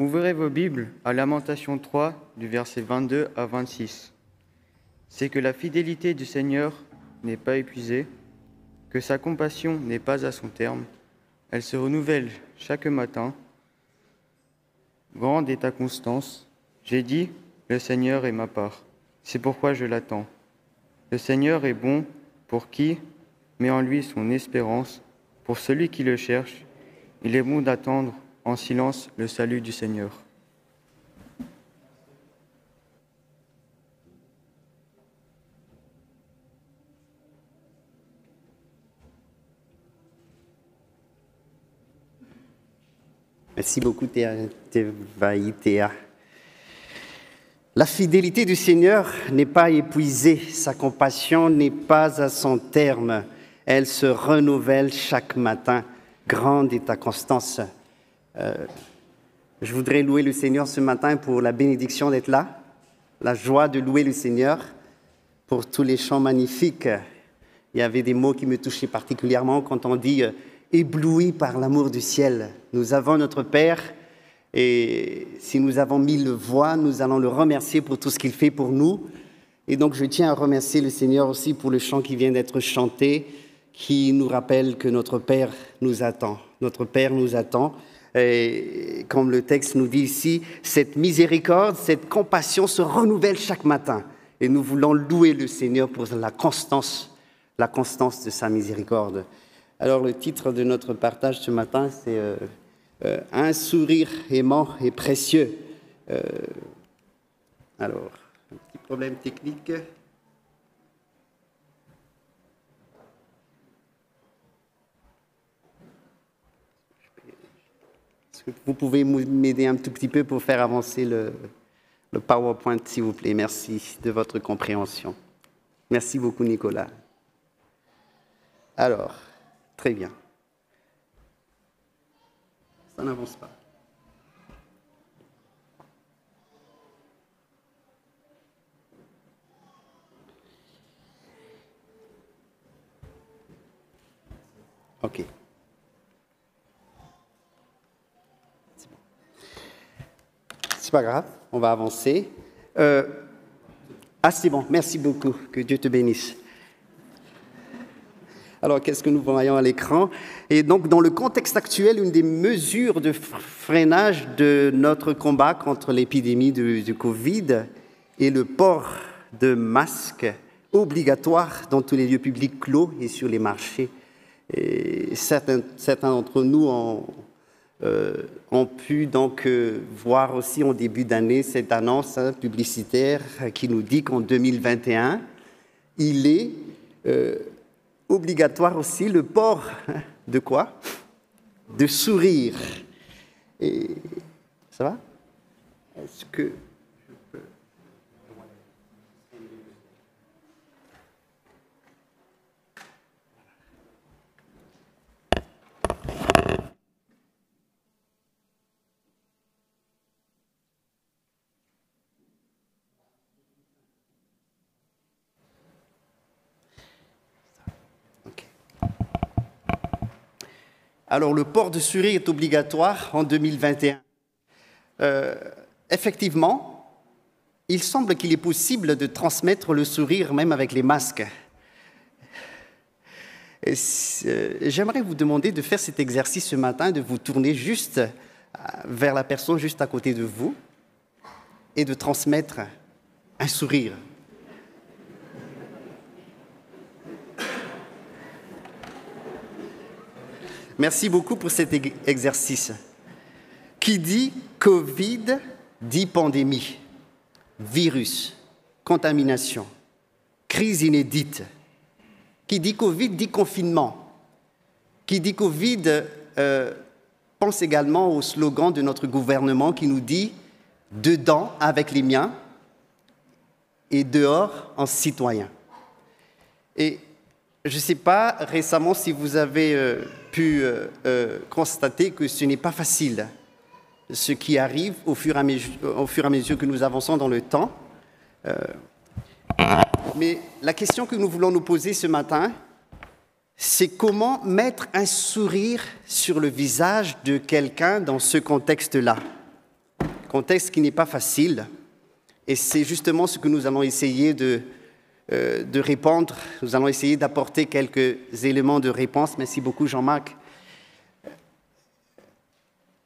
Ouvrez vos Bibles à Lamentation 3, du verset 22 à 26. C'est que la fidélité du Seigneur n'est pas épuisée, que sa compassion n'est pas à son terme. Elle se renouvelle chaque matin. Grande est ta constance. J'ai dit, le Seigneur est ma part. C'est pourquoi je l'attends. Le Seigneur est bon pour qui met en lui son espérance, pour celui qui le cherche. Il est bon d'attendre en silence le salut du Seigneur. Merci beaucoup, Théa. La fidélité du Seigneur n'est pas épuisée, sa compassion n'est pas à son terme, elle se renouvelle chaque matin. Grande est ta constance. Euh, je voudrais louer le Seigneur ce matin pour la bénédiction d'être là, la joie de louer le Seigneur pour tous les chants magnifiques. Il y avait des mots qui me touchaient particulièrement quand on dit euh, ébloui par l'amour du ciel. Nous avons notre Père et si nous avons mille voix, nous allons le remercier pour tout ce qu'il fait pour nous. Et donc je tiens à remercier le Seigneur aussi pour le chant qui vient d'être chanté, qui nous rappelle que notre Père nous attend. Notre Père nous attend. Et comme le texte nous dit ici, cette miséricorde, cette compassion se renouvelle chaque matin. Et nous voulons louer le Seigneur pour la constance, la constance de sa miséricorde. Alors le titre de notre partage ce matin, c'est euh, euh, Un sourire aimant et précieux. Euh, alors, un petit problème technique. Vous pouvez m'aider un tout petit peu pour faire avancer le, le PowerPoint, s'il vous plaît? Merci de votre compréhension. Merci beaucoup, Nicolas. Alors, très bien. Ça n'avance pas. OK. C'est pas grave, on va avancer. Euh, ah, c'est bon, merci beaucoup, que Dieu te bénisse. Alors, qu'est-ce que nous voyons à l'écran? Et donc, dans le contexte actuel, une des mesures de freinage de notre combat contre l'épidémie du, Covid est le port de masques obligatoire dans tous les lieux publics clos et sur les marchés. Et certains, certains d'entre nous ont ont pu donc euh, voir aussi en début d'année cette annonce hein, publicitaire qui nous dit qu'en 2021, il est euh, obligatoire aussi le port hein, de quoi? De sourire. Et ça va? Est-ce que Alors le port de souris est obligatoire en 2021. Euh, effectivement, il semble qu'il est possible de transmettre le sourire même avec les masques. Euh, j'aimerais vous demander de faire cet exercice ce matin, de vous tourner juste euh, vers la personne juste à côté de vous et de transmettre un sourire. Merci beaucoup pour cet exercice. Qui dit Covid dit pandémie, virus, contamination, crise inédite. Qui dit Covid dit confinement. Qui dit Covid euh, pense également au slogan de notre gouvernement qui nous dit Dedans avec les miens et dehors en citoyen. Et je ne sais pas récemment si vous avez euh, pu euh, euh, constater que ce n'est pas facile ce qui arrive au fur, et à mesure, que nous avançons dans le temps. mais la question que nous voulons nous poser ce matin, c'est comment mettre un sourire sur le visage de quelqu'un dans ce contexte-là. contexte qui n'est pas facile. Et c'est justement ce que nous allons essayer de, euh, de répondre. Nous allons essayer d'apporter quelques éléments de réponse. Merci beaucoup, Jean-Marc.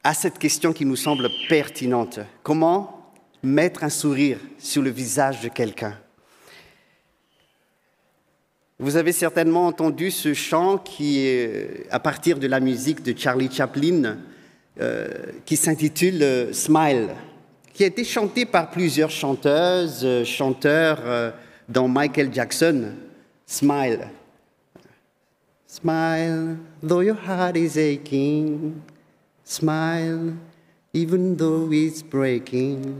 À cette question qui nous semble pertinente. Comment mettre un sourire sur le visage de quelqu'un? Vous avez certainement entendu ce chant qui est à partir de la musique de Charlie Chaplin, euh, qui s'intitule euh, Smile, qui a été chanté par plusieurs chanteuses, euh, chanteurs, dont Michael Jackson. Smile. Smile, though your heart is aching. Smile, even though it's breaking.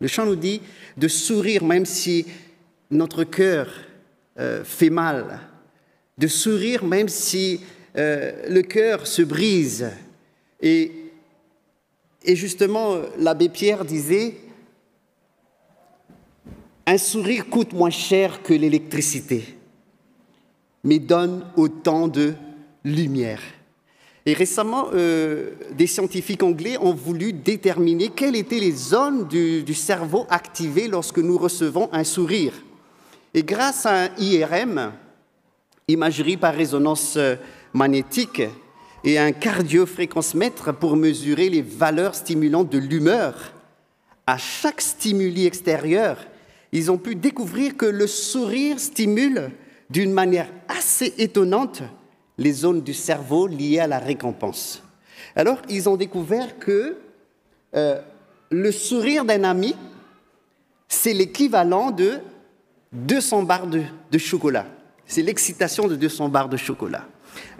Le chant nous dit de sourire même si notre cœur fait mal, de sourire même si le cœur se brise. Et et justement, l'abbé Pierre disait, un sourire coûte moins cher que l'électricité, mais donne autant de lumière. Et récemment, euh, des scientifiques anglais ont voulu déterminer quelles étaient les zones du, du, cerveau activées lorsque nous recevons un sourire. Et grâce à un IRM, imagerie par résonance magnétique, et un cardiofréquencemètre pour mesurer les valeurs stimulantes de l'humeur. À chaque stimuli extérieur, ils ont pu découvrir que le sourire stimule d'une manière assez étonnante les zones du cerveau liées à la récompense. Alors, ils ont découvert que euh, le sourire d'un ami, c'est l'équivalent de 200 barres de, de chocolat. C'est l'excitation de 200 barres de chocolat.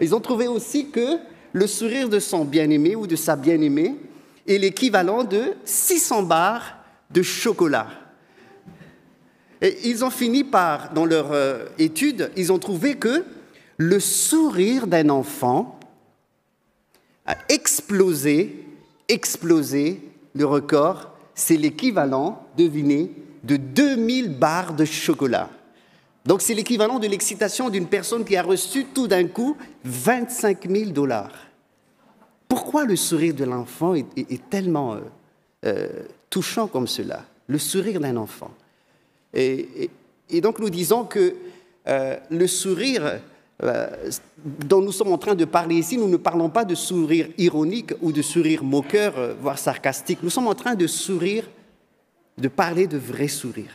Ils ont trouvé aussi que le sourire de son bien-aimé ou de sa bien-aimée est l'équivalent de 600 barres de chocolat. Et ils ont fini par, dans leur euh, étude, ils ont trouvé que le sourire d'un enfant a explosé, explosé le record, c'est l'équivalent, devinez, de 2000 barres de chocolat. Donc c'est l'équivalent de l'excitation d'une personne qui a reçu tout d'un coup 25 000 dollars. Pourquoi le sourire de l'enfant est, tellement euh, euh, touchant comme cela? Le sourire d'un enfant. Et, donc nous disons que euh, le sourire dont nous sommes en train de parler ici, nous ne parlons pas de sourire ironique ou de sourire moqueur, voire sarcastique. Nous sommes en train de sourire, de parler de vrai sourire.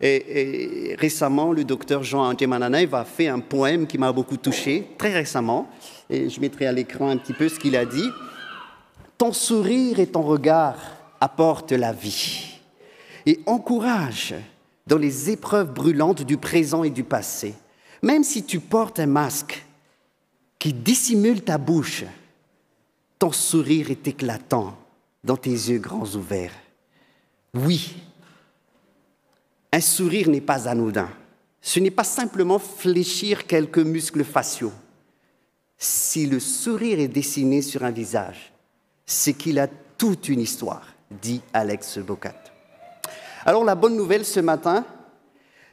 Et, récemment, le docteur Jean Antimananaï a fait un poème qui m'a beaucoup touché, très récemment, et je mettrai à l'écran un petit peu ce qu'il a dit. Ton sourire et ton regard apportent la vie et encouragent dans les épreuves brûlantes du présent et du passé. Même si tu portes un masque qui dissimule ta bouche, ton sourire est éclatant dans tes yeux grands ouverts. Oui, un sourire n'est pas anodin. Ce n'est pas simplement fléchir quelques muscles faciaux. Si le sourire est dessiné sur un visage, c'est qu'il a toute une histoire, dit Alex Bocat. Alors la bonne nouvelle ce matin,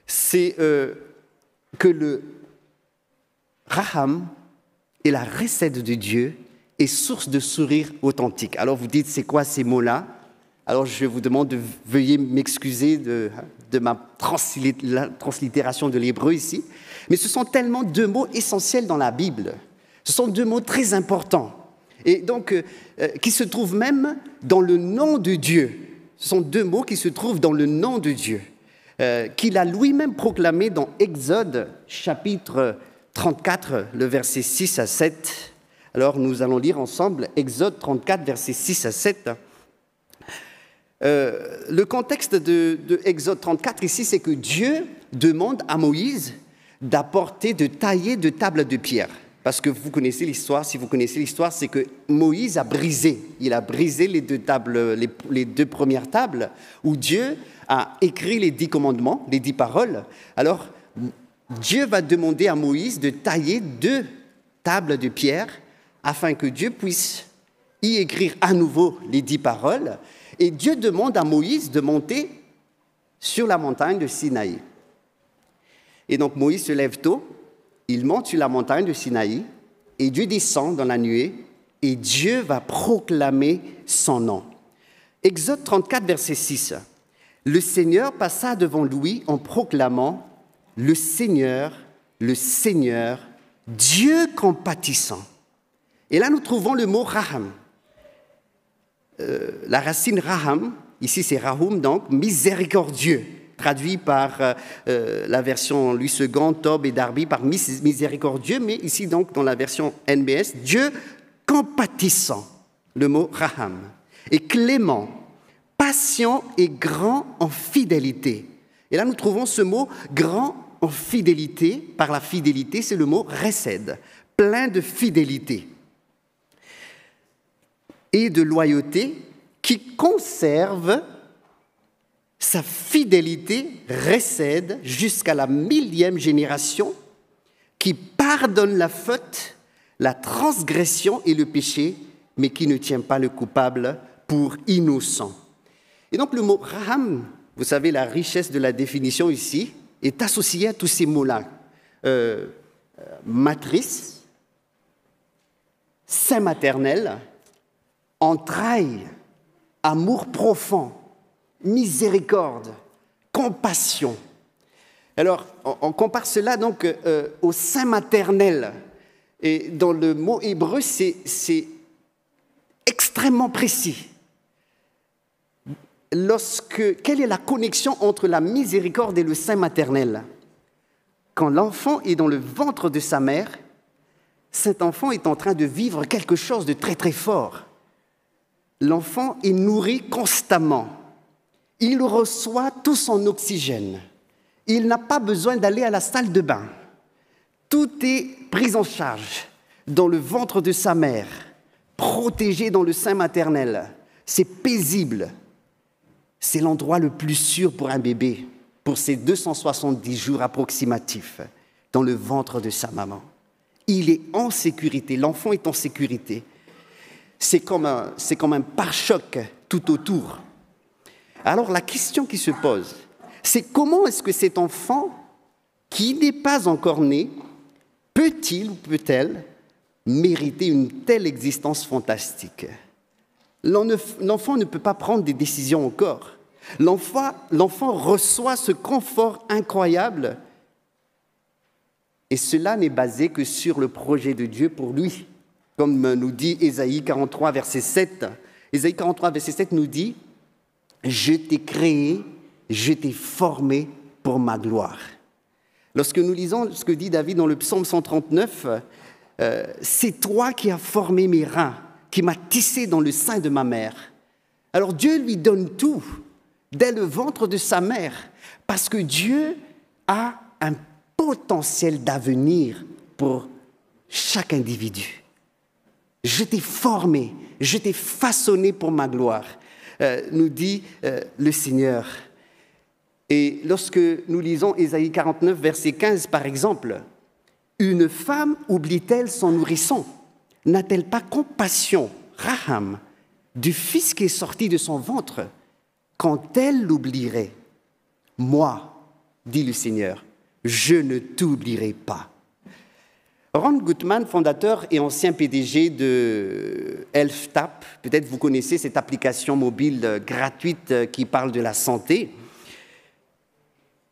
c'est euh, que le Raham est la recette de Dieu et source de sourire authentique. Alors vous dites, c'est quoi ces mots-là? Alors je vous demande de veuillez m'excuser de, de ma translittération de l'hébreu ici, mais ce sont tellement deux mots essentiels dans la Bible. Ce sont deux mots très importants et donc euh, euh, qui se trouvent même dans le nom de Dieu. Ce sont deux mots qui se trouvent dans le nom de Dieu, euh, qu'il a lui-même proclamé dans Exode chapitre 34, le verset 6 à 7. Alors nous allons lire ensemble Exode 34, verset 6 à 7. le contexte de, de Exode 34 ici, c'est que Dieu demande à Moïse d'apporter, de tailler de tables de pierre. Parce que vous connaissez l'histoire, si vous connaissez l'histoire, c'est que Moïse a brisé, il a brisé les deux, tables, les, deux premières tables où Dieu a écrit les dix commandements, les dix paroles. Alors, Dieu va demander à Moïse de tailler deux tables de pierre afin que Dieu puisse y écrire à nouveau les dix paroles. Et Dieu demande à Moïse de monter sur la montagne de Sinaï. Et donc Moïse se lève tôt il monte sur la montagne de Sinaï et Dieu descend dans la nuée et Dieu va proclamer son nom. Exode 34, verset 6. Le Seigneur passa devant Louis en proclamant Le Seigneur, le Seigneur, Dieu compatissant. Et là, nous trouvons le mot raham. Euh, la racine raham, ici c'est rahum, donc miséricordieux, traduit par euh, euh, la version Louis II, Tob et Darby par miséricordieux, mais ici donc dans la version NBS, Dieu compatissant, le mot raham et clément, patient et grand en fidélité. Et là, nous trouvons ce mot grand en fidélité, par la fidélité, c'est le mot recède, plein de fidélité et de loyauté qui conserve sa fidélité recède jusqu'à la millième génération, qui pardonne la faute, la transgression et le péché, mais qui ne tient pas le coupable pour innocent. Et donc le mot raham, vous savez, la richesse de la définition ici, est associée à tous ces mots-là. Euh, matrice, saint maternel, entraille, amour profond, miséricorde, compassion. Alors, on, compare cela donc euh, au sein maternel. Et dans le mot hébreu, c'est extrêmement précis lorsque, quelle est la connexion entre la miséricorde et le sein maternel? Quand l'enfant est dans le ventre de sa mère, cet enfant est en train de vivre quelque chose de très très fort. L'enfant est nourri constamment. Il reçoit tout son oxygène. Il n'a pas besoin d'aller à la salle de bain. Tout est pris en charge dans le ventre de sa mère, protégé dans le sein maternel. C'est paisible, c'est l'endroit le plus sûr pour un bébé, pour ses 270 jours approximatifs, dans le ventre de sa maman. Il est en sécurité, l'enfant est en sécurité. C'est comme un, pare-choc tout autour. Alors la question qui se pose, c'est comment est-ce que cet enfant, qui n'est pas encore né, peut-il ou peut-elle mériter une telle existence fantastique? L'enfant ne peut pas prendre des décisions encore. L'enfant reçoit ce confort incroyable et cela n'est basé que sur le projet de Dieu pour lui. Comme nous dit Ésaïe 43, verset 7. Ésaïe 43, verset 7 nous dit, Je t'ai créé, je t'ai formé pour ma gloire. Lorsque nous lisons ce que dit David dans le psaume 139, euh, c'est toi qui as formé mes reins, qui m'as tissé dans le sein de ma mère. Alors Dieu lui donne tout dès le ventre de sa mère, parce que Dieu a un potentiel d'avenir pour chaque individu. Je t'ai formé, je t'ai façonné pour ma gloire, euh, nous dit euh, le Seigneur. Et lorsque nous lisons Ésaïe 49, verset 15, par exemple, une femme oublie-t-elle son nourrisson? N'a-t-elle pas compassion, Raham, du fils qui est sorti de son ventre quand elle l'oublierait, moi, dit le Seigneur, je ne t'oublierai pas. Ron Gutman, fondateur et ancien PDG de ElfTap, peut-être vous connaissez cette application mobile gratuite qui parle de la santé,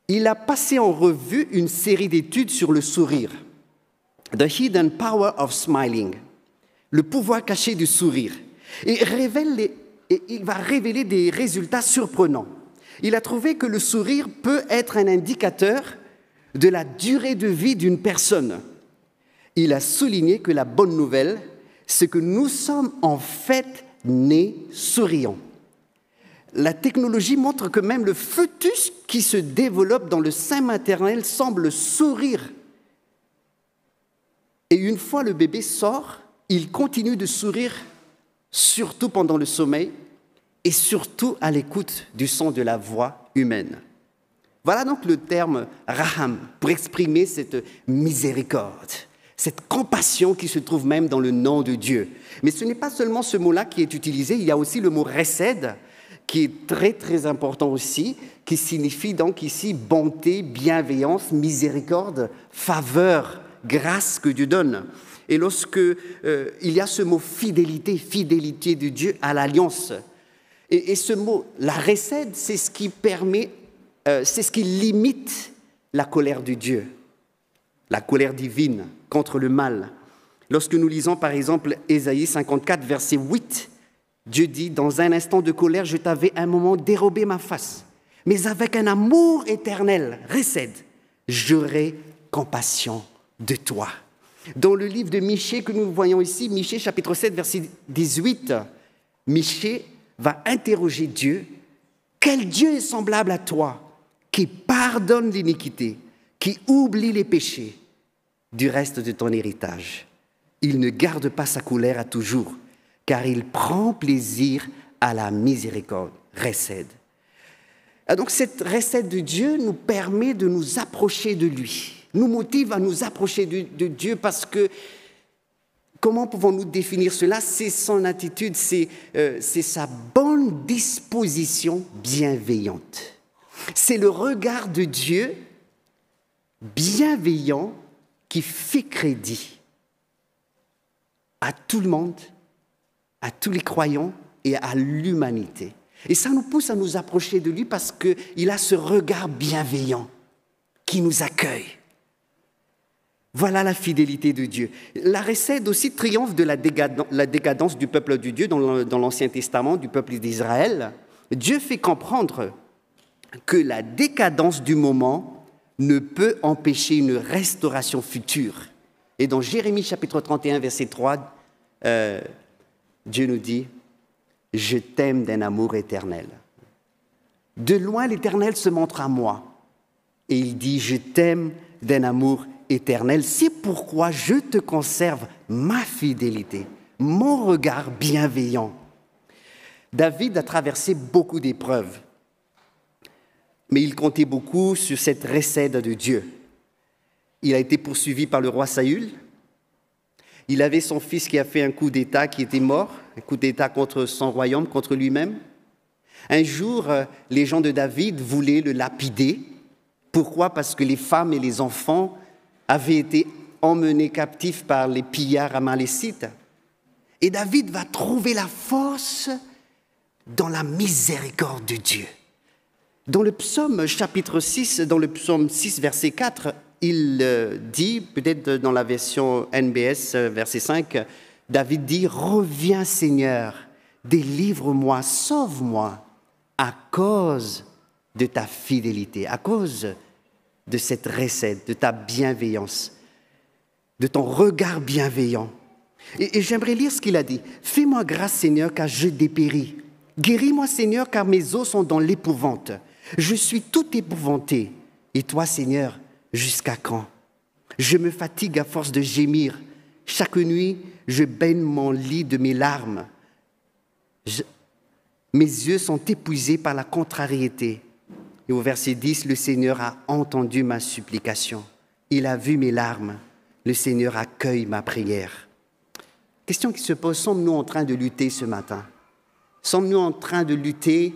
il a passé en revue une série d'études sur le sourire, The Hidden Power of Smiling, le pouvoir caché du sourire, et et il va révéler des résultats surprenants. Il a trouvé que le sourire peut être un indicateur de la durée de vie d'une personne. Il a souligné que la bonne nouvelle, c'est que nous sommes en fait nés souriants. La technologie montre que même le fœtus qui se développe dans le sein maternel semble sourire. Et une fois le bébé sort, il continue de sourire, surtout pendant le sommeil, et surtout à l'écoute du son de la voix humaine. Voilà donc le terme raham pour exprimer cette miséricorde, cette compassion qui se trouve même dans le nom de Dieu. Mais ce n'est pas seulement ce mot-là qui est utilisé, il y a aussi le mot recède qui est très très important aussi, qui signifie donc ici bonté, bienveillance, miséricorde, faveur, grâce que Dieu donne. Et lorsque euh, il y a ce mot fidélité, fidélité de Dieu à l'alliance, Et, ce mot, la récède, c'est ce qui permet, euh, c'est ce qui limite la colère de Dieu, la colère divine contre le mal. Lorsque nous lisons par exemple Ésaïe 54, verset 8, Dieu dit, dans un instant de colère, je t'avais un moment dérobé ma face, mais avec un amour éternel, récède, j'aurai compassion de toi. Dans le livre de Michée que nous voyons ici, Michée chapitre 7, verset 18, Michée va interroger Dieu, quel Dieu est semblable à toi, qui pardonne l'iniquité, qui oublie les péchés du reste de ton héritage. Il ne garde pas sa colère à toujours, car il prend plaisir à la miséricorde. Récède. Ah, donc cette recette de Dieu nous permet de nous approcher de lui, nous motive à nous approcher de, Dieu parce que comment pouvons-nous définir cela? C'est son attitude, euh, c'est sa bonne disposition bienveillante. C'est le regard de Dieu bienveillant qui fait crédit à tout le monde, à tous les croyants et à l'humanité. Et ça nous pousse à nous approcher de lui parce qu'il a ce regard bienveillant qui nous accueille. Voilà la fidélité de Dieu. La recette aussi triomphe de la décadence du peuple de Dieu dans l'Ancien Testament, du peuple d'Israël. Dieu fait comprendre que la décadence du moment ne peut empêcher une restauration future. Et dans Jérémie chapitre 31, verset 3, euh, Dieu nous dit, je t'aime d'un amour éternel. De loin, l'Éternel se montre à moi et il dit, je t'aime d'un amour éternel. C'est pourquoi je te conserve ma fidélité, mon regard bienveillant. David a traversé beaucoup d'épreuves, mais il comptait beaucoup sur cette recette de Dieu. Il a été poursuivi par le roi Saül. Il avait son fils qui a fait un coup d'État qui était mort un coup d'État contre son royaume, contre lui-même. Un jour, euh, les gens de David voulaient le lapider. Pourquoi? Parce que les femmes et les enfants avaient été emmenés captifs par les pillards amalécites. Et David va trouver la force dans la miséricorde de Dieu. Dans le psaume chapitre 6, dans le psaume 6, verset 4, il euh, dit, peut-être dans la version NBS, verset 5, David dit, reviens Seigneur, délivre-moi, sauve-moi à cause de ta fidélité, à cause de cette recette, de ta bienveillance, de ton regard bienveillant. Et, j'aimerais lire ce qu'il a dit. Fais-moi grâce Seigneur car je dépéris. Guéris-moi Seigneur car mes os sont dans l'épouvante. Je suis tout épouvanté. Et toi Seigneur, jusqu'à quand? Je me fatigue à force de gémir. Chaque nuit, je baigne mon lit de mes larmes. mes yeux sont épuisés par la contrariété. Et au verset 10, le Seigneur a entendu ma supplication. Il a vu mes larmes. Le Seigneur accueille ma prière. Question qui se pose, sommes-nous en train de lutter ce matin? Sommes-nous en train de lutter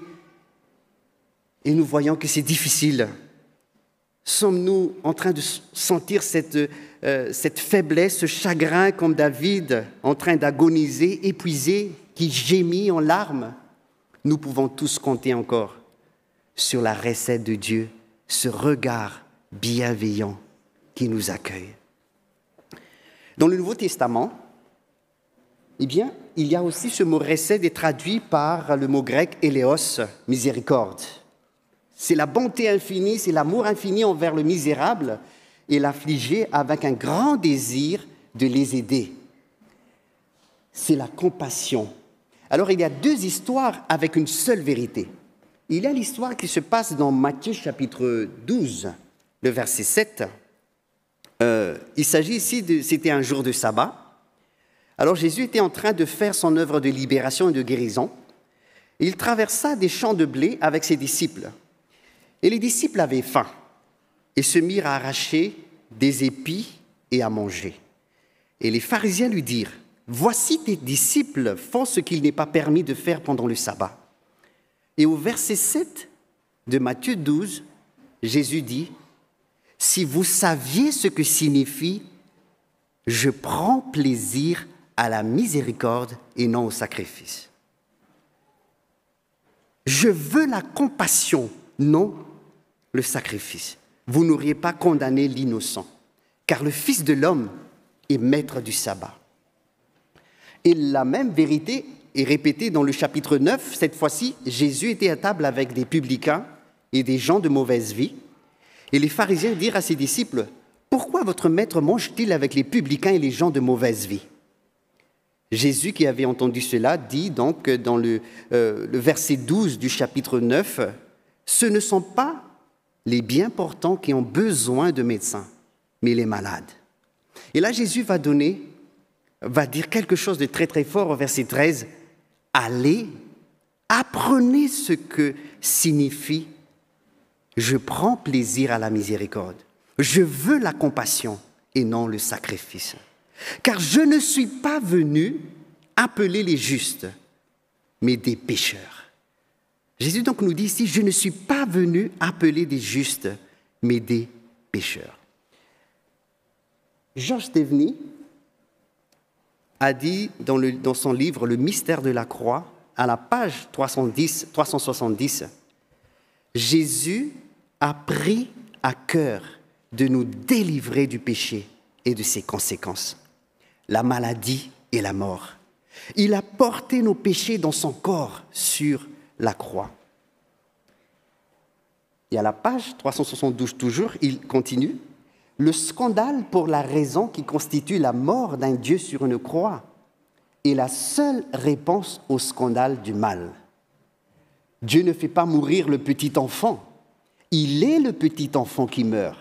et nous voyons que c'est difficile Sommes-nous en train de sentir cette, euh, cette faiblesse, ce chagrin comme David, en train d'agoniser, épuisé, qui gémit en larmes? Nous pouvons tous compter encore sur la recette de Dieu, ce regard bienveillant qui nous accueille. Dans le Nouveau Testament, eh bien, il y a aussi ce mot recette est traduit par le mot grec éléos, miséricorde. C'est la bonté infinie, c'est l'amour infini envers le misérable et l'affligé avec un grand désir de les aider. C'est la compassion. Alors il y a deux histoires avec une seule vérité. Il y a l'histoire qui se passe dans Matthieu chapitre 12, le verset 7. Euh, il s'agit ici de, c'était un jour de sabbat. Alors Jésus était en train de faire son œuvre de libération et de guérison. Il traversa des champs de blé avec ses disciples. Et les disciples avaient faim et se mirent à arracher des épis et à manger. Et les pharisiens lui dirent, Voici tes disciples font ce qu'il n'est pas permis de faire pendant le sabbat. Et au verset 7 de Matthieu 12, Jésus dit, Si vous saviez ce que signifie je prends plaisir à la miséricorde et non au sacrifice. Je veux la compassion, non le sacrifice. Vous n'auriez pas condamné l'innocent, car le Fils de l'homme est maître du sabbat. Et la même vérité est répétée dans le chapitre 9. Cette fois-ci, Jésus était à table avec des publicains et des gens de mauvaise vie. Et les pharisiens dirent à ses disciples, Pourquoi votre maître mange-t-il avec les publicains et les gens de mauvaise vie? Jésus, qui avait entendu cela, dit donc dans le, euh, verset 12 du chapitre 9, Ce ne sont pas les bien portants qui ont besoin de médecins, mais les malades. Et là, Jésus va donner, va dire quelque chose de très très fort au verset 13, Allez, apprenez ce que signifie je prends plaisir à la miséricorde. Je veux la compassion et non le sacrifice. Car je ne suis pas venu appeler les justes, mais des pécheurs. Jésus donc nous dit ici, je ne suis pas venu appeler des justes, mais des pécheurs. Georges Steveny a dit dans, dans, son livre Le mystère de la croix, à la page 310, 370, Jésus a pris à cœur de nous délivrer du péché et de ses conséquences, la maladie et la mort. Il a porté nos péchés dans son corps sur la croix. Et à la page 372 toujours, il continue, le scandale pour la raison qui constitue la mort d'un Dieu sur une croix est la seule réponse au scandale du mal. Dieu ne fait pas mourir le petit enfant, il est le petit enfant qui meurt.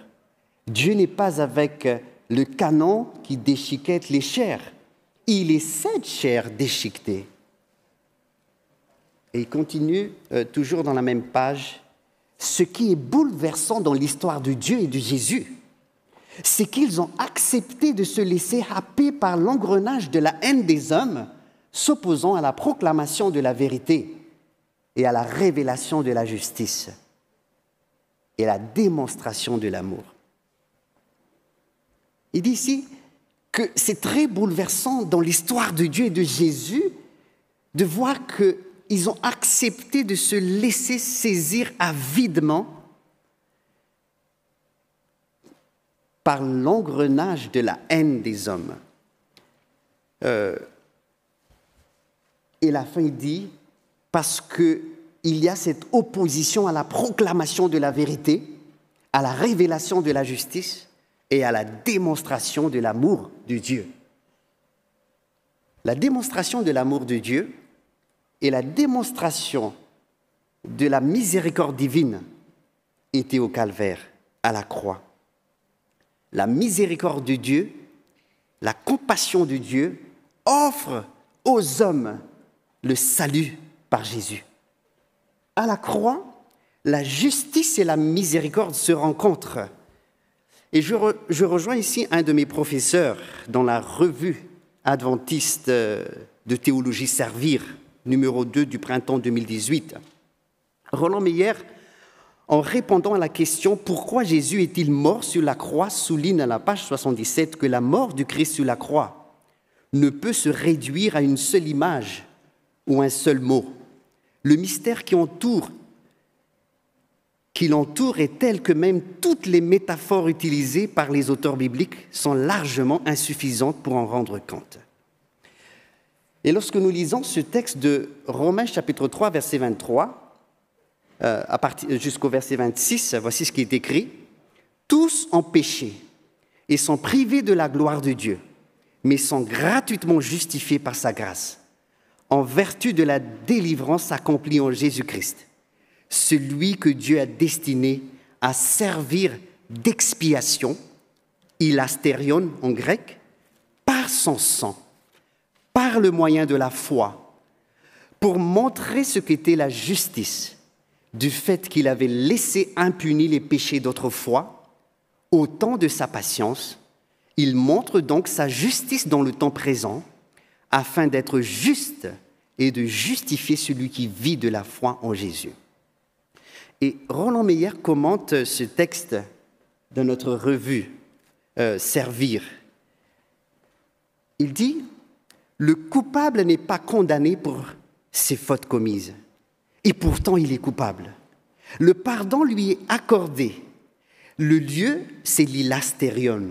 Dieu n'est pas avec le canon qui déchiquette les chairs. Il est cette chair déchiquetée. Et il continue euh, toujours dans la même page. Ce qui est bouleversant dans l'histoire de Dieu et de Jésus, c'est qu'ils ont accepté de se laisser happer par l'engrenage de la haine des hommes, s'opposant à la proclamation de la vérité et à la révélation de la justice et la démonstration de l'amour. Il dit ici que c'est très bouleversant dans l'histoire de Dieu et de Jésus de voir qu'ils ont accepté de se laisser saisir avidement par l'engrenage de la haine des hommes. Euh, et la fin, dit, parce que il y a cette opposition à la proclamation de la vérité, à la révélation de la justice et à la démonstration de l'amour de Dieu. La démonstration de l'amour de Dieu et la démonstration de la miséricorde divine étaient au calvaire, à la croix. La miséricorde de Dieu, la compassion de Dieu offre aux hommes le salut par Jésus à la croix, la justice et la miséricorde se rencontrent. Et je, rejoins ici un de mes professeurs dans la revue adventiste de théologie Servir, numéro 2 du printemps 2018. Roland Meyer, en répondant à la question pourquoi Jésus est-il mort sur la croix, souligne à la page 77 que la mort du Christ sur la croix ne peut se réduire à une seule image ou un seul mot. Le mystère qui qui l'entoure est tel que même toutes les métaphores utilisées par les auteurs bibliques sont largement insuffisantes pour en rendre compte. Et lorsque nous lisons ce texte de Romains chapitre 3, verset 23, euh, jusqu'au verset 26, voici ce qui est écrit. Tous ont péché et sont privés de la gloire de Dieu, mais sont gratuitement justifiés par sa grâce en vertu de la délivrance accomplie en Jésus-Christ, celui que Dieu a destiné à servir d'expiation, ilastérion en grec, par son sang, par le moyen de la foi, pour montrer ce qu'était la justice du fait qu'il avait laissé impunis les péchés d'autrefois, au temps de sa patience, il montre donc sa justice dans le temps présent, afin d'être juste et de justifier celui qui vit de la foi en Jésus. Et Roland Meyer commente ce texte dans notre revue euh, Servir. Il dit, le coupable n'est pas condamné pour ses fautes commises. et pourtant il est coupable. Le pardon lui est accordé. Le lieu, c'est l'ilastérion.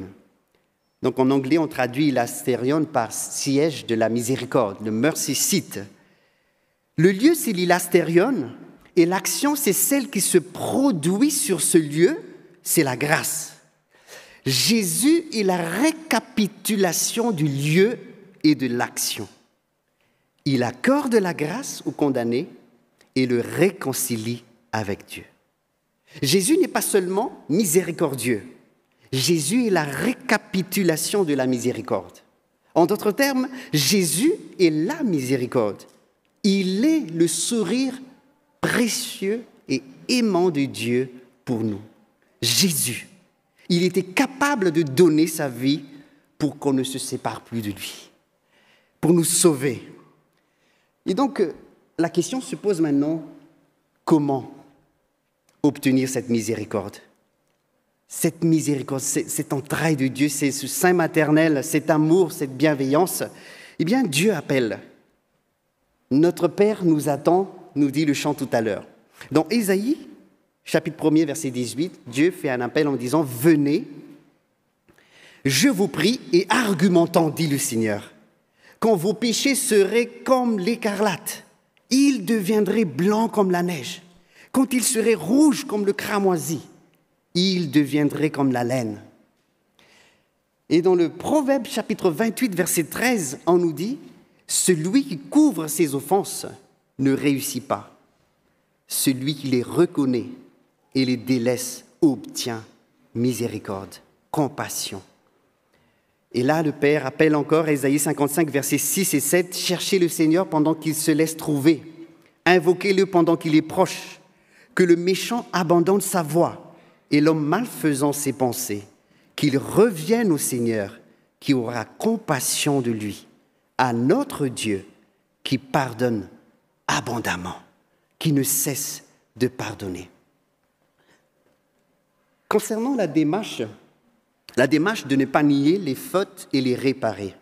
Donc en anglais, on traduit l'ilastérion par siège de la miséricorde, le mercy seat. Le lieu, c'est l'ilastérion, et l'action, c'est celle qui se produit sur ce lieu, c'est la grâce. Jésus est la récapitulation du lieu et de l'action. Il accorde la grâce au condamné et le réconcilie avec Dieu. Jésus n'est pas seulement miséricordieux, Jésus est la récapitulation de la miséricorde. En d'autres termes, Jésus est la miséricorde. Il est le sourire précieux et aimant de Dieu pour nous. Jésus, il était capable de donner sa vie pour qu'on ne se sépare plus de lui, pour nous sauver. Et donc, la question se pose maintenant, comment obtenir cette miséricorde? Cette miséricorde, cet entraille de Dieu, c'est ce sein maternel, cet amour, cette bienveillance. Eh bien, Dieu appelle. Notre Père nous attend, nous dit le chant tout à l'heure. Dans Ésaïe, chapitre 1er, verset 18, Dieu fait un appel en disant, Venez, je vous prie, et argumentant, dit le Seigneur, quand vos péchés seraient comme l'écarlate, ils deviendraient blancs comme la neige. Quand ils seraient rouges comme le cramoisi, ils deviendraient comme la laine. Et dans le Proverbe chapitre 28, verset 13, on nous dit, Celui qui couvre ses offenses ne réussit pas. Celui qui les reconnaît et les délaisse obtient miséricorde, compassion. Et là, le Père appelle encore Ésaïe 55, versets 6 et 7, Cherchez le Seigneur pendant qu'il se laisse trouver, invoquez-le pendant qu'il est proche, que le méchant abandonne sa voie et l'homme malfaisant ses pensées, qu'il revienne au Seigneur qui aura compassion de lui, à notre Dieu qui pardonne abondamment, qui ne cesse de pardonner. Concernant la démarche la démarche de ne pas nier les fautes et les réparer.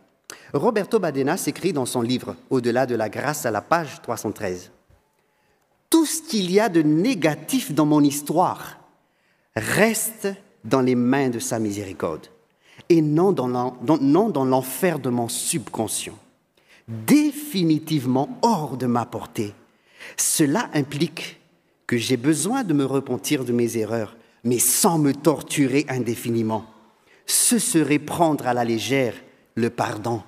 Roberto Badenas écrit dans son livre Au-delà de la grâce à la page 313. Tout ce qu'il y a de négatif dans mon histoire reste dans les mains de sa miséricorde et non dans l'enfer de mon subconscient, définitivement hors de ma portée. Cela implique que j'ai besoin de me repentir de mes erreurs, mais sans me torturer indéfiniment ce serait prendre à la légère le pardon.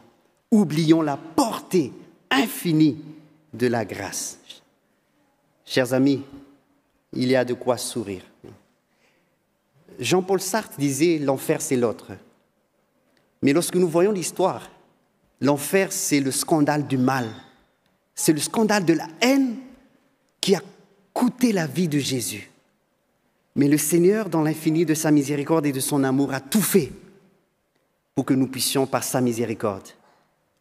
Oublions la portée infinie de la grâce. Chers amis, il y a de quoi sourire. Jean-Paul Sartre disait l'enfer c'est l'autre. Mais lorsque nous voyons l'histoire, l'enfer c'est le scandale du mal. C'est le scandale de la haine qui a coûté la vie de Jésus. Mais le Seigneur, dans l'infini de sa miséricorde et de son amour, a tout fait pour que nous puissions, par sa miséricorde,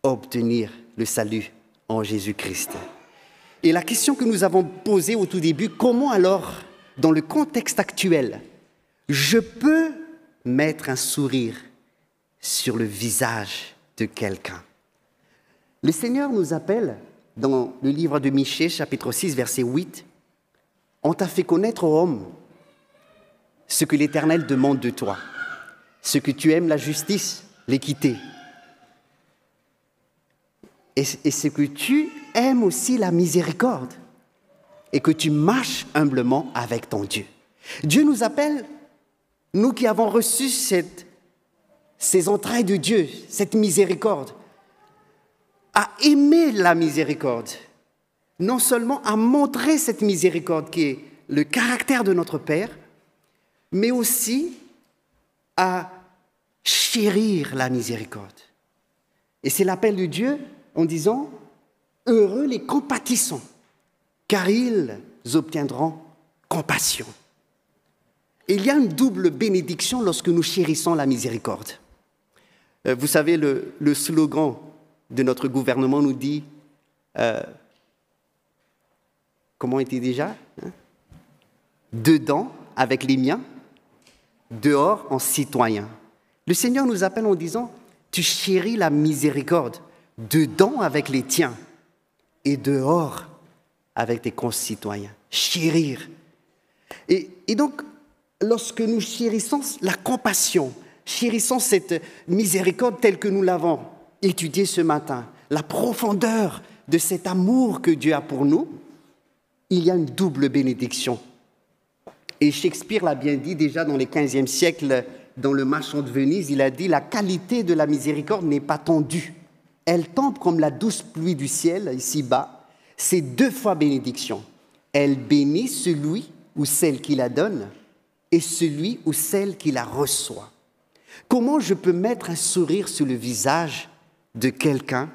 obtenir le salut en Jésus-Christ. Et la question que nous avons posée au tout début, comment alors, dans le contexte actuel, je peux mettre un sourire sur le visage de quelqu'un? Le Seigneur nous appelle dans le livre de Michée, chapitre 6, verset 8, On t'a fait connaître, ô homme, ce que l'Éternel demande de toi, ce que tu aimes la justice, l'équité, et, ce que tu aimes aussi la miséricorde, et que tu marches humblement avec ton Dieu. Dieu nous appelle, nous qui avons reçu ces entrailles de Dieu, cette miséricorde, à aimer la miséricorde, non seulement à montrer cette miséricorde qui est le caractère de notre Père, mais aussi à chérir la miséricorde. Et c'est l'appel de Dieu en disant, heureux les compatissants, car ils obtiendront compassion. il y a une double bénédiction lorsque nous chérissons la miséricorde. Euh, vous savez, le, slogan de notre gouvernement nous dit, euh, comment était déjà hein? Dedans, avec les miens, dehors en citoyen. Le Seigneur nous appelle en disant, tu chéris la miséricorde, dedans avec les tiens et dehors avec tes concitoyens. Chérir. Et, et donc, lorsque nous chérissons la compassion, chérissons cette miséricorde telle que nous l'avons étudiée ce matin, la profondeur de cet amour que Dieu a pour nous, il y a une double bénédiction. Et Shakespeare l'a bien dit déjà dans le XVe siècle, dans le Marchand de Venise, il a dit La qualité de la miséricorde n'est pas tendue. Elle tombe comme la douce pluie du ciel, ici-bas. C'est deux fois bénédiction. Elle bénit celui ou celle qui la donne et celui ou celle qui la reçoit. Comment je peux mettre un sourire sur le visage de quelqu'un?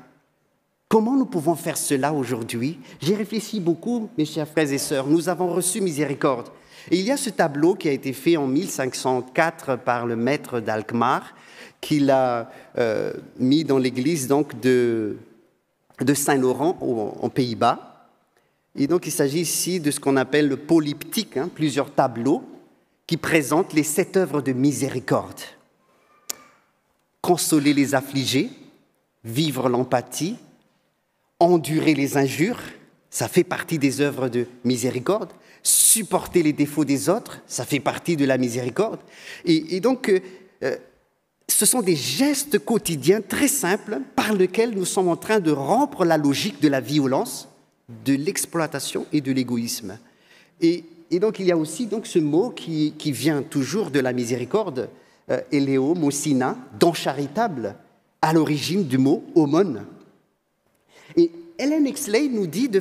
Comment nous pouvons faire cela aujourd'hui? J'ai réfléchi beaucoup, mes chers frères et sœurs. Nous avons reçu miséricorde. Et il y a ce tableau qui a été fait en 1504 par le maître d'Alkmaar, qu'il a euh, mis dans l'église de, Saint-Laurent aux, Pays-Bas. Et donc il s'agit ici de ce qu'on appelle le polyptyque, hein, plusieurs tableaux qui présentent les sept œuvres de miséricorde. Consoler les affligés, vivre l'empathie, endurer les injures, ça fait partie des œuvres de miséricorde. Supporter les défauts des autres, ça fait partie de la miséricorde. Et, donc, euh, euh, ce sont des gestes quotidiens très simples par lesquels nous sommes en train de rompre la logique de la violence, de l'exploitation et de l'égoïsme. Et, donc, il y a aussi donc, ce mot qui, vient toujours de la miséricorde, euh, Eléo, Mocina, don charitable, à l'origine du mot aumône. Et Helen Exley nous dit de,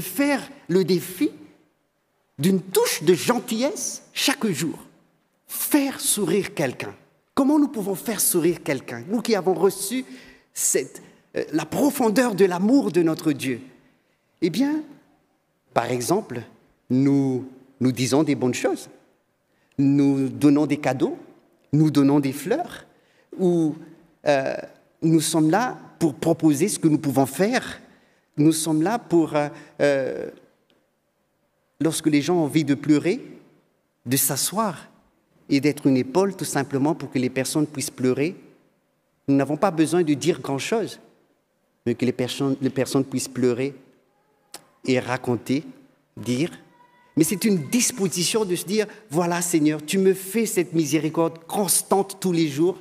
faire le défi d'une touche de gentillesse chaque jour. Faire sourire quelqu'un. Comment nous pouvons faire sourire quelqu'un? Nous qui avons reçu euh, la profondeur de l'amour de notre Dieu. Eh bien, par exemple, nous, nous disons des bonnes choses. Nous donnons des cadeaux, nous donnons des fleurs, ou euh, nous sommes là pour proposer ce que nous pouvons faire. Nous sommes là pour, euh, lorsque les gens ont envie de pleurer, de s'asseoir et d'être une épaule tout simplement pour que les personnes puissent pleurer. Nous n'avons pas besoin de dire grand-chose, mais que les personnes, les personnes puissent pleurer et raconter, dire. Mais c'est une disposition de se dire, voilà Seigneur, tu me fais cette miséricorde constante tous les jours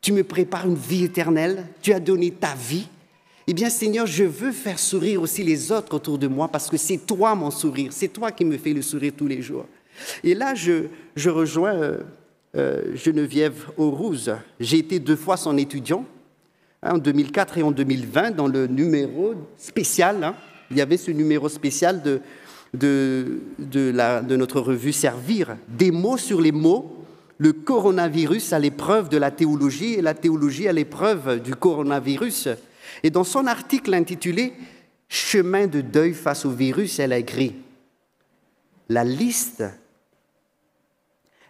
tu me prépares une vie éternelle, tu as donné ta vie. Eh bien, Seigneur, je veux faire sourire aussi les autres autour de moi parce que c'est toi mon sourire, c'est toi qui me fais le sourire tous les jours. Et là, je, rejoins euh, euh, Geneviève Aurouz. J'ai été deux fois son étudiant, hein, en 2004 et en 2020, dans le numéro spécial. Hein. il y avait ce numéro spécial de, de notre revue Servir, des mots sur les mots le coronavirus à l'épreuve de la théologie et la théologie à l'épreuve du coronavirus. Et dans son article intitulé Chemin de deuil face au virus, elle a écrit La liste,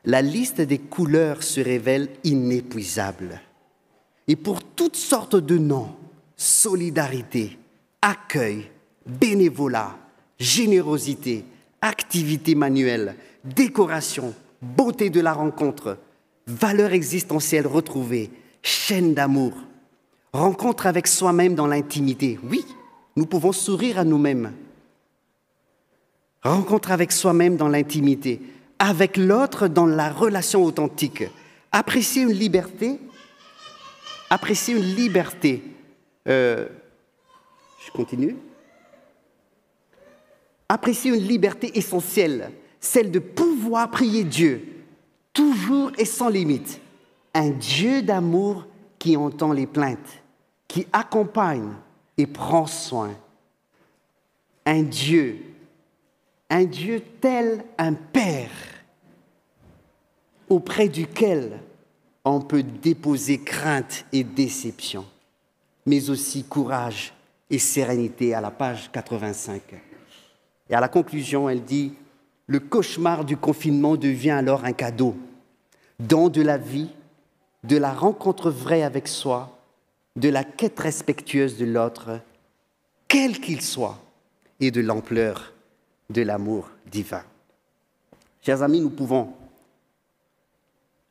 la liste des couleurs se révèle inépuisable. Et pour toutes sortes de noms, solidarité, accueil, bénévolat, générosité, activité manuelle, décoration, beauté de la rencontre, valeur existentielle retrouvée, chaîne d'amour, rencontre avec soi-même dans l'intimité. Oui, nous pouvons sourire à nous-mêmes. Rencontre avec soi-même dans l'intimité, avec l'autre dans la relation authentique. Apprécier une liberté, apprécier une liberté. Euh, je continue. Apprécier une liberté essentielle celle de pouvoir prier Dieu, toujours et sans limite. Un Dieu d'amour qui entend les plaintes, qui accompagne et prend soin. Un Dieu, un Dieu tel un Père, auprès duquel on peut déposer crainte et déception, mais aussi courage et sérénité à la page 85. Et à la conclusion, elle dit, le cauchemar du confinement devient alors un cadeau, don de la vie, de la rencontre vraie avec soi, de la quête respectueuse de l'autre, quel qu'il soit, et de l'ampleur de l'amour divin. Chers amis, nous pouvons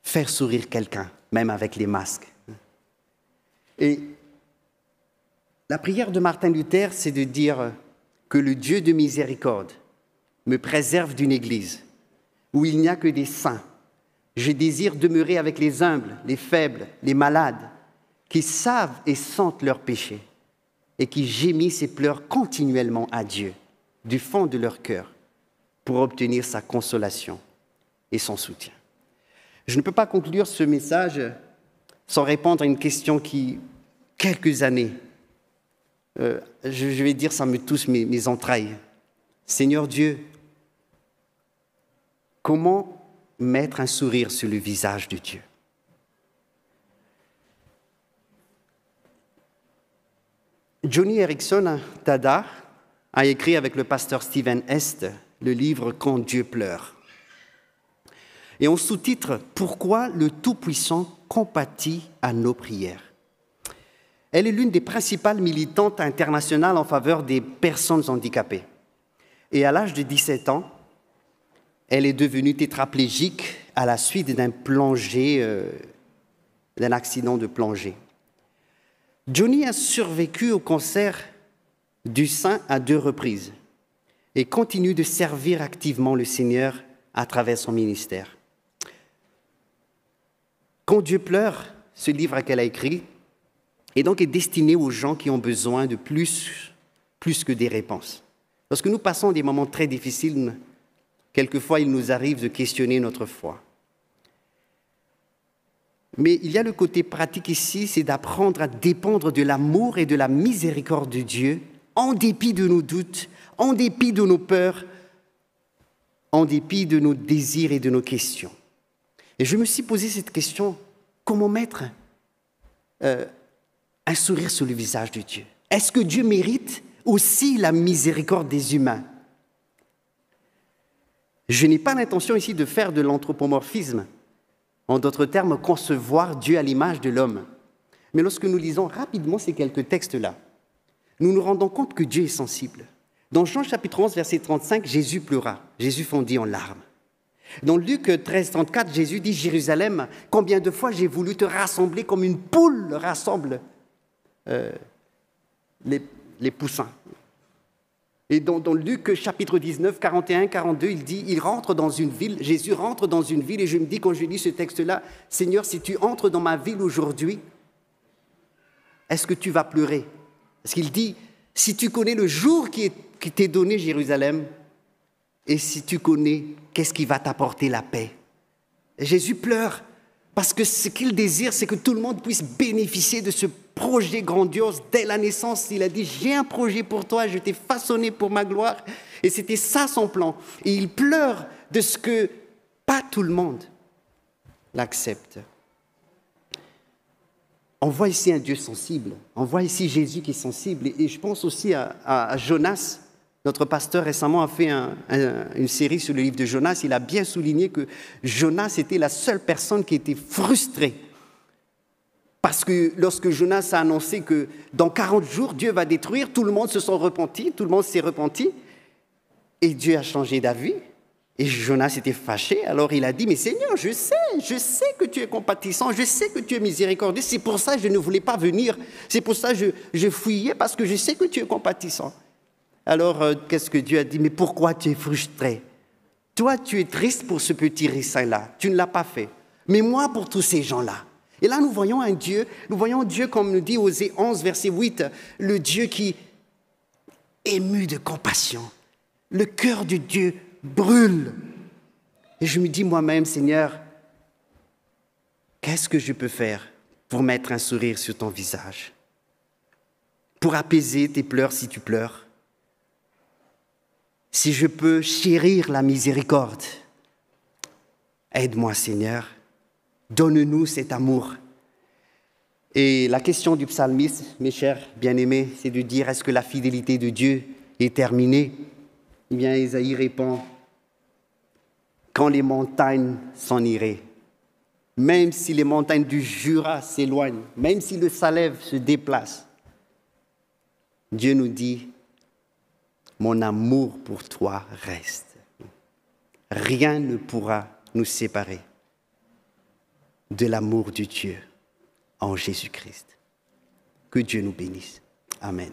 faire sourire quelqu'un, même avec les masques. Et la prière de Martin Luther, c'est de dire, que le Dieu de miséricorde me préserve d'une église où il n'y a que des saints. Je désire demeurer avec les humbles, les faibles, les malades, qui savent et sentent leurs péchés et qui gémissent et pleurent continuellement à Dieu du fond de leur cœur pour obtenir sa consolation et son soutien. Je ne peux pas conclure ce message sans répondre à une question qui, quelques années, euh, je, vais dire, ça me touche mes entrailles. Seigneur Dieu, comment mettre un sourire sur le visage de Dieu? Johnny Erickson Tada a écrit avec le pasteur Stephen Est le livre Quand Dieu pleure. Et on sous-titre Pourquoi le Tout-Puissant compatit à nos prières. Elle est l'une des principales militantes internationales en faveur des personnes handicapées. Et à l'âge de 17 ans, elle est devenue tétraplégique à la suite d'un plongée, euh, d'un accident de plongée. Johnny a survécu au cancer du sein à deux reprises et continue de servir activement le Seigneur à travers son ministère. Quand Dieu pleure, ce livre qu'elle a écrit, est donc destiné aux gens qui ont besoin de plus, plus que des réponses. Lorsque nous passons des moments très difficiles, quelquefois il nous arrive de questionner notre foi. Mais il y a le côté pratique ici, c'est d'apprendre à dépendre de l'amour et de la miséricorde de Dieu, en dépit de nos doutes, en dépit de nos peurs, en dépit de nos désirs et de nos questions. Et je me suis posé cette question, comment mettre euh, un sourire sur le visage de Dieu? Est-ce que Dieu mérite aussi la miséricorde des humains? Je n'ai pas l'intention ici de faire de l'anthropomorphisme, en d'autres termes, concevoir Dieu à l'image de l'homme. Mais lorsque nous lisons rapidement ces quelques textes-là, nous nous rendons compte que Dieu est sensible. Dans Jean chapitre 11, verset 35, Jésus pleura. Jésus fondit en larmes. Dans Luc 13, 34, Jésus dit, Jérusalem, combien de fois j'ai voulu te rassembler comme une poule rassemble euh, les, les, poussins. Et dans, Luc chapitre 19, 41, 42, il dit, il rentre dans une ville, Jésus rentre dans une ville, et je me dis quand je lis ce texte-là, Seigneur, si tu entres dans ma ville aujourd'hui, est-ce que tu vas pleurer? Parce qu'il dit, si tu connais le jour qui t'est donné, Jérusalem, et si tu connais qu'est-ce qui va t'apporter la paix? Jésus pleure parce que ce qu'il désire, c'est que tout le monde puisse bénéficier de ce projet grandiose. Dès la naissance, il a dit, j'ai un projet pour toi, je t'ai façonné pour ma gloire. Et c'était ça son plan. Et il pleure de ce que pas tout le monde l'accepte. On voit ici un Dieu sensible. On voit ici Jésus qui est sensible. Et je pense aussi à, Jonas. Notre pasteur récemment a fait une série sur le livre de Jonas. Il a bien souligné que Jonas était la seule personne qui était frustrée. Parce que lorsque Jonas a annoncé que dans 40 jours, Dieu va détruire, tout le monde se sont repentis, tout le monde s'est repenti. Et Dieu a changé d'avis. Et Jonas était fâché, alors il a dit, mais Seigneur, je sais, je sais que tu es compatissant, je sais que tu es miséricordieux, c'est pour ça que je ne voulais pas venir, c'est pour ça que je, je fouillais, parce que je sais que tu es compatissant. Alors, euh, qu'est-ce que Dieu a dit, mais pourquoi tu es frustré? Toi, tu es triste pour ce petit ricin-là, tu ne l'as pas fait, mais moi pour tous ces gens-là. Et là, nous voyons un Dieu, nous voyons Dieu, comme nous dit Osée 11, verset 8, le Dieu qui, ému de compassion, le cœur de Dieu brûle. Et je me dis moi-même, Seigneur, qu'est-ce que je peux faire pour mettre un sourire sur ton visage? Pour apaiser tes pleurs si tu pleures? Si je peux chérir la miséricorde, aide-moi Seigneur, donne-nous cet amour. Et la question du psalmiste, mes chers bien-aimés, c'est de dire est-ce que la fidélité de Dieu est terminée? Eh bien, Isaïe répond quand les montagnes s'en iraient, même si les montagnes du Jura s'éloignent, même si le Salève se déplace, Dieu nous dit, mon amour pour toi reste. Rien ne pourra nous séparer de l'amour de Dieu en Jésus-Christ. Que Dieu nous bénisse. Amen.